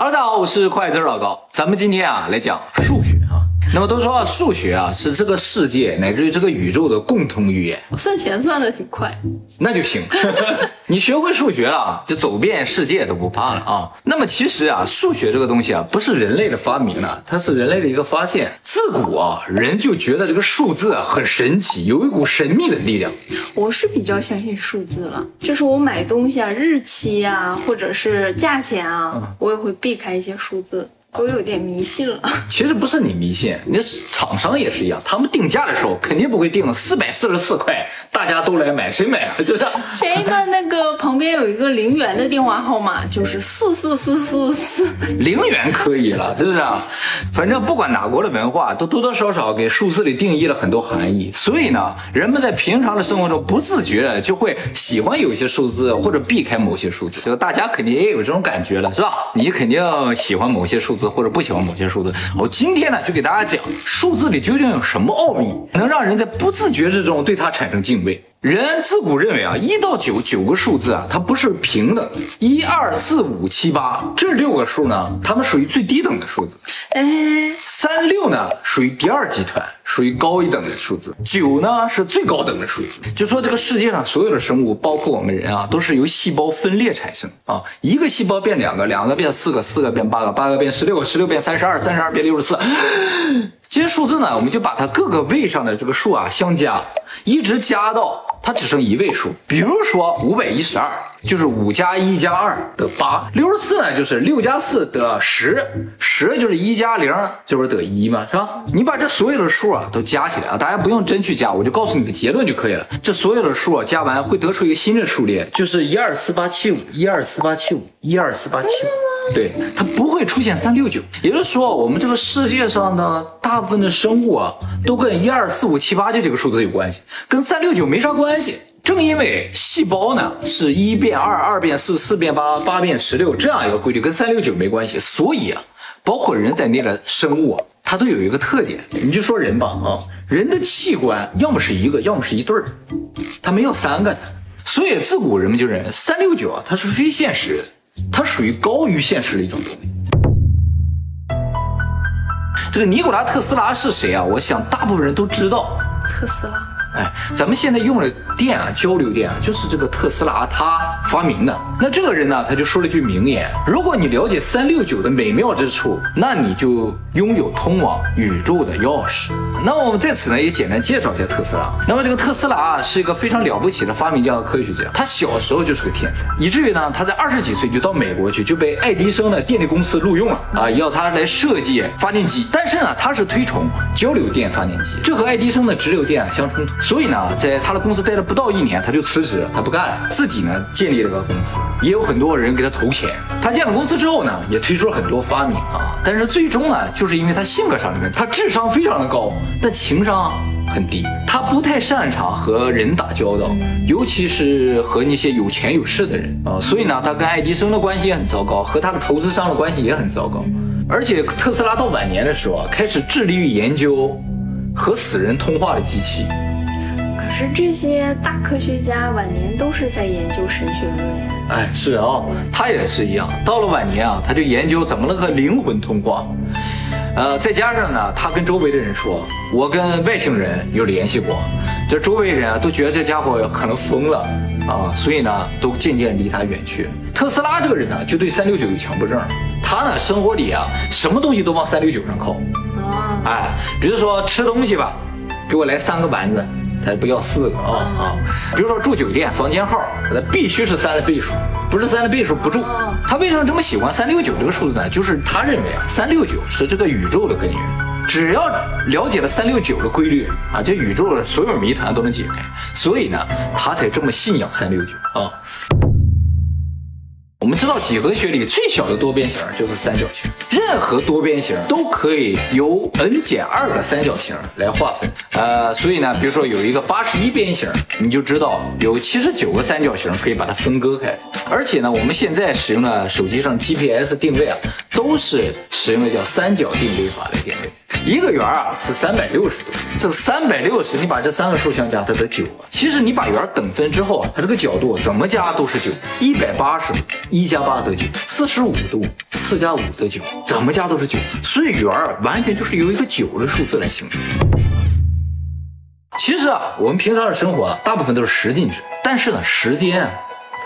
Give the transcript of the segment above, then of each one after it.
哈喽大家好，我是筷子老高，咱们今天啊来讲数学。那么都说啊，数学啊是这个世界乃至于这个宇宙的共同语言，我算钱算的挺快，那就行。你学会数学了，就走遍世界都不怕了啊。那么其实啊，数学这个东西啊，不是人类的发明的，它是人类的一个发现。自古啊，人就觉得这个数字啊很神奇，有一股神秘的力量。我是比较相信数字了，就是我买东西啊，日期啊，或者是价钱啊，我也会避开一些数字。我有点迷信了。其实不是你迷信，那厂商也是一样，他们定价的时候肯定不会定四百四十四块，大家都来买，谁买啊？就是前一段那个旁边有一个零元的电话号码，就是四四四四四。零元可以了，是不是？反正不管哪国的文化，都多多少少给数字里定义了很多含义。所以呢，人们在平常的生活中不自觉的就会喜欢有一些数字，或者避开某些数字。这个大家肯定也有这种感觉了，是吧？你肯定喜欢某些数字。或者不喜欢某些数字，我今天呢就给大家讲数字里究竟有什么奥秘，能让人在不自觉之中对它产生敬畏。人自古认为啊，一到九九个数字啊，它不是平等。一二四五七八这六个数呢，它们属于最低等的数字。哎，三六呢属于第二集团，属于高一等的数字。九呢是最高等的数字。就说这个世界上所有的生物，包括我们人啊，都是由细胞分裂产生啊。一个细胞变两个，两个变四个，四个变八个，八个变十六个，十六变三十二，三十二变六十四。这些数字呢，我们就把它各个位上的这个数啊相加，一直加到。它只剩一位数，比如说五百一十二，就是五加一加二得八；六十四呢，就是六加四得十，十就是一加零，这不是得一吗？是吧？你把这所有的数啊都加起来啊，大家不用真去加，我就告诉你个结论就可以了。这所有的数啊加完会得出一个新的数列，就是一二四八七五，一二四八七五，一二四八七五。对，它不会出现三六九。也就是说，我们这个世界上的大部分的生物啊，都跟一二四五七八这几个数字有关系，跟三六九没啥关系。正因为细胞呢是一变二，二变四，四变八，八变十六这样一个规律，跟三六九没关系，所以啊，包括人在内的生物啊，它都有一个特点。你就说人吧，啊，人的器官要么是一个，要么是一对儿，它没有三个的。所以自古人们就认为三六九啊，它是非现实。它属于高于现实的一种东西。这个尼古拉特斯拉是谁啊？我想大部分人都知道。特斯拉。哎，咱们现在用的电啊，交流电啊，就是这个特斯拉他发明的。那这个人呢，他就说了句名言：如果你了解三六九的美妙之处，那你就拥有通往宇宙的钥匙。那我们在此呢，也简单介绍一下特斯拉。那么这个特斯拉啊，是一个非常了不起的发明家和科学家。他小时候就是个天才，以至于呢，他在二十几岁就到美国去，就被爱迪生的电力公司录用了啊，要他来设计发电机。但是呢，他是推崇交流电发电机，这和爱迪生的直流电啊相冲突。所以呢，在他的公司待了不到一年，他就辞职了，他不干了，自己呢建立了个公司，也有很多人给他投钱。他建了公司之后呢，也推出了很多发明啊，但是最终呢，就是因为他性格上的问题，他智商非常的高，但情商很低，他不太擅长和人打交道，尤其是和那些有钱有势的人啊，所以呢，他跟爱迪生的关系也很糟糕，和他的投资商的关系也很糟糕。而且特斯拉到晚年的时候啊，开始致力于研究和死人通话的机器。是这些大科学家晚年都是在研究神学论呀？哎，是啊，他也是一样。到了晚年啊，他就研究怎么能和灵魂通话。呃，再加上呢，他跟周围的人说，我跟外星人有联系过。这周围人啊都觉得这家伙可能疯了啊，所以呢，都渐渐离他远去。特斯拉这个人呢，就对三六九有强迫症。他呢，生活里啊，什么东西都往三六九上靠。啊，哎，比如说吃东西吧，给我来三个丸子。他不要四个啊啊！比如说住酒店房间号，那必须是三的倍数，不是三的倍数不住。他为什么这么喜欢三六九这个数字呢？就是他认为啊，三六九是这个宇宙的根源，只要了解了三六九的规律啊，这宇宙的所有谜团都能解开。所以呢，他才这么信仰三六九啊。我们知道几何学里最小的多边形就是三角形，任何多边形都可以由 n 减二个三角形来划分。呃，所以呢，比如说有一个八十一边形，你就知道有七十九个三角形可以把它分割开。而且呢，我们现在使用的手机上 GPS 定位啊，都是使用的叫三角定位法来定位。一个圆啊是三百六十度，这三百六十，你把这三个数相加，它得九啊。其实你把圆等分之后啊，它这个角度怎么加都是九。一百八十度，一加八得九；四十五度，四加五得九，怎么加都是九。所以圆完全就是由一个九的数字来形成。其实啊，我们平常的生活啊，大部分都是十进制，但是呢，时间啊。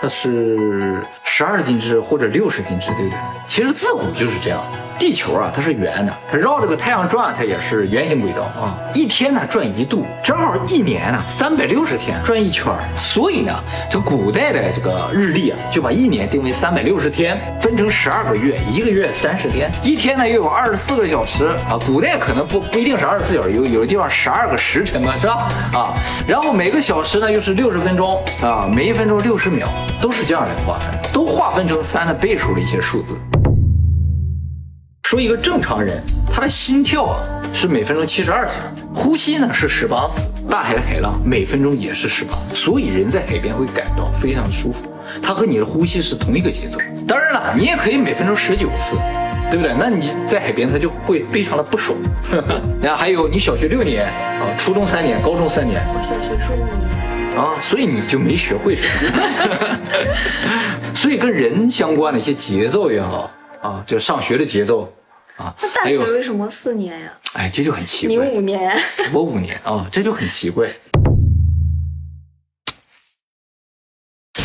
它是十二进制或者六十进制，对不对？其实自古就是这样。地球啊，它是圆的，它绕这个太阳转，它也是圆形轨道啊。一天呢转一度，正好一年呢三百六十天转一圈所以呢，这古代的这个日历啊，就把一年定为三百六十天，分成十二个月，一个月三十天，一天呢又有二十四个小时啊。古代可能不不一定是二十四小时，有有的地方十二个时辰嘛，是吧？啊，然后每个小时呢又是六十分钟啊，每一分钟六十秒，都是这样来划分，都划分成三的倍数的一些数字。说一个正常人，他的心跳啊是每分钟七十二次，呼吸呢是十八次，大海的海浪每分钟也是十八，所以人在海边会感到非常的舒服，它和你的呼吸是同一个节奏。当然了，你也可以每分钟十九次，对不对？那你在海边它就会非常的不爽。然后还有你小学六年啊，初中三年，高中三年，我小学是五年啊，所以你就没学会什么。所以跟人相关的一些节奏也好。啊，就上学的节奏，啊，那大学为什么四年呀？哎，这就很奇怪。你五年，我五年啊，这就很奇怪。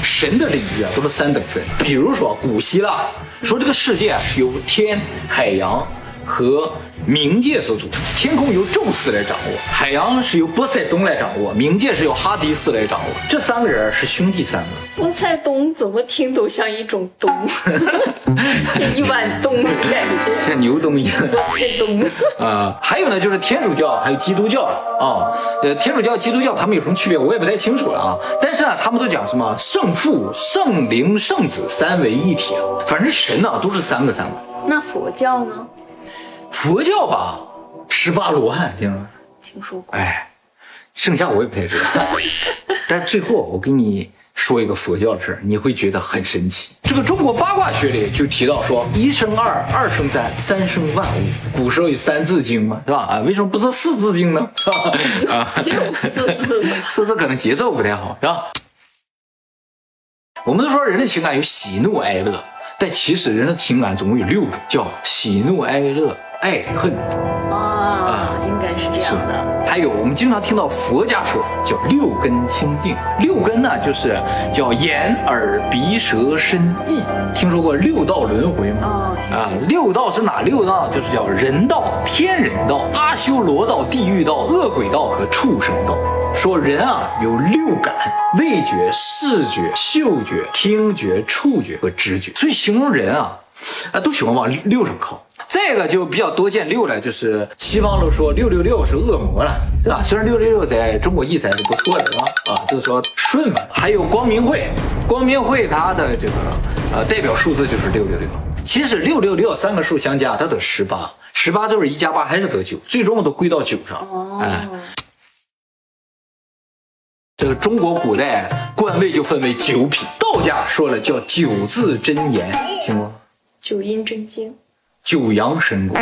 神的领域啊，都是三等分。比如说古希腊说这个世界啊是由天、海洋和冥界所组成，天空由宙斯来掌握，海洋是由波塞冬来掌握，冥界是由哈迪斯来掌握。这三个人是兄弟三个。波塞冬怎么听都像一种冬，一碗冬的感觉，像牛冬一样。波塞冬啊，还有呢，就是天主教还有基督教啊，呃，天主教、基督教他们有什么区别，我也不太清楚了啊。但是啊，他们都讲什么圣父、圣灵、圣子三位一体啊，反正神呢都是三个三个。那佛教呢？佛教吧，十八罗汉听说听说过。哎，剩下我也不太知道。但最后我给你。说一个佛教的事儿，你会觉得很神奇。这个中国八卦学里就提到说，一生二，二生三，三生万物。古时候有三字经嘛，是吧？啊，为什么不是四字经呢？啊，有四字，四字可能节奏不太好，是吧？我们都说人的情感有喜怒哀乐，但其实人的情感总共有六种，叫喜怒哀乐爱恨。啊，应该是这样的。还有我们经常听到佛家说叫六根清净，六根呢就是叫眼耳鼻舌身意。听说过六道轮回吗？啊，六道是哪六道？就是叫人道、天人道、阿修罗道、地狱道、恶鬼道和畜生道。说人啊有六感：味觉、视觉、嗅觉、听觉、触觉和直觉。所以形容人啊，啊都喜欢往六上靠。这个就比较多见六了，就是西方都说六六六是恶魔了，是吧？虽然六六六在中国意思还是不错的，是吧？啊，就是说顺嘛。还有光明会，光明会它的这个呃代表数字就是六六六。其实六六六三个数相加，它得十八，十八就是一加八还是得九，最终都归到九上。哎，这个中国古代官位就分为九品，道家说了叫九字真言，听过？九阴真经。九阳神功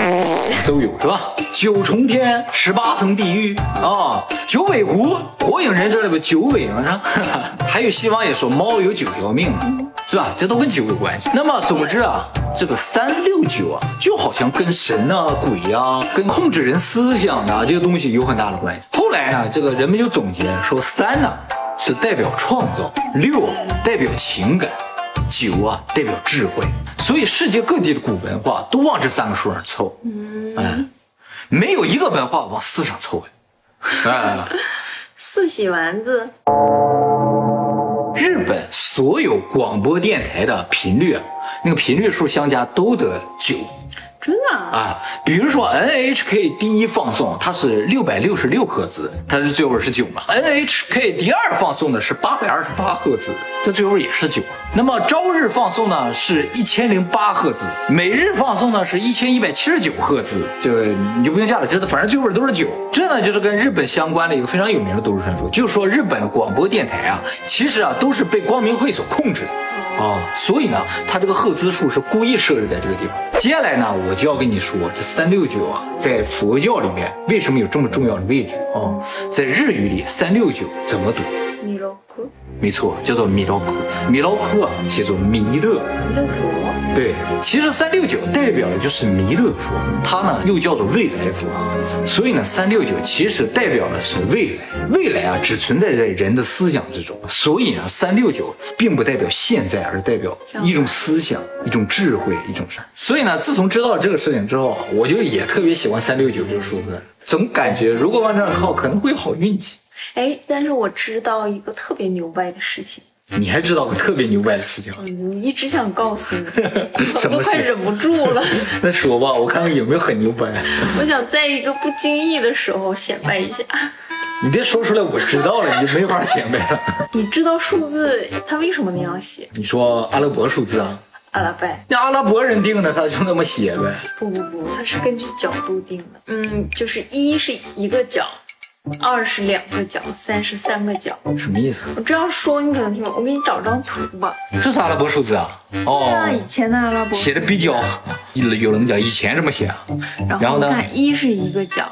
都有是吧？九重天，十八层地狱啊！九尾狐，火影忍者里边九尾嘛是吧？还有西方也说猫有九条命，是吧？这都跟九有关系。那么总之啊，这个三六九啊，就好像跟神啊、鬼啊、跟控制人思想的这些东西有很大的关系。后来呢，这个人们就总结说，三呢是代表创造，六代表情感，九啊代表智慧。所以世界各地的古文化都往这三个数上凑，哎，没有一个文化往四上凑的，哎，四喜丸子。日本所有广播电台的频率，那个频率数相加都得九。真的啊，比如说 NHK 第一放送它是六百六十六赫兹，它是最后是九嘛？NHK 第二放送的是八百二十八赫兹，这最后也是九。那么朝日放送呢是一千零八赫兹，每日放送呢是一千一百七十九赫兹，这个你就不用加了，这反正最后都是九。这呢就是跟日本相关的一个非常有名的都市传说，就是说日本的广播电台啊，其实啊都是被光明会所控制的。啊，所以呢，它这个赫兹数是故意设置在这个地方。接下来呢，我就要跟你说，这三六九啊，在佛教里面为什么有这么重要的位置哦？在日语里，三六九怎么读？弥勒克，没错，叫做弥勒克。弥勒克写作弥勒。弥勒佛。对，其实三六九代表的就是弥勒佛，它呢又叫做未来佛，所以呢三六九其实代表的是未来，未来啊只存在在人的思想之中，所以呢三六九并不代表现在，而代表一种思想、一种智慧、一种啥所以呢，自从知道了这个事情之后，我就也特别喜欢三六九这个数字，总感觉如果往这儿靠，可能会有好运气。哎，但是我知道一个特别牛掰的事情。你还知道个特别牛掰的事情？嗯，一直想告诉你，我都快忍不住了。那说吧，我看看有没有很牛掰。我想在一个不经意的时候显摆一下。你别说出来，我知道了，你就没法显摆了。你知道数字它为什么那样写？你说阿拉伯数字啊？阿拉伯。那阿拉伯人定的，他就那么写呗？不不不，他是根据角度定的。嗯，就是一是一个角。二是两个角，三是三个角，什么意思？我这样说你可能听不懂，我给你找张图吧。这是阿拉伯数字啊？哦，以前的阿拉伯写的比较有有人讲以前这么写啊。然后呢？看一是一个角，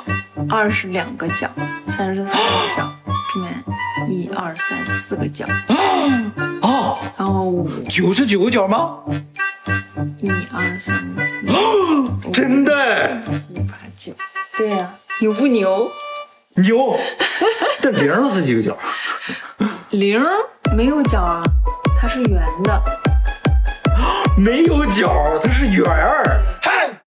二是两个角，三是三个角，这边一二三四个角。哦。然后五九十九个角吗？一二三四。真的？七八九。对呀，牛不牛？牛，这零是几个角？零没有角啊，它是圆的。没有角，它是圆儿。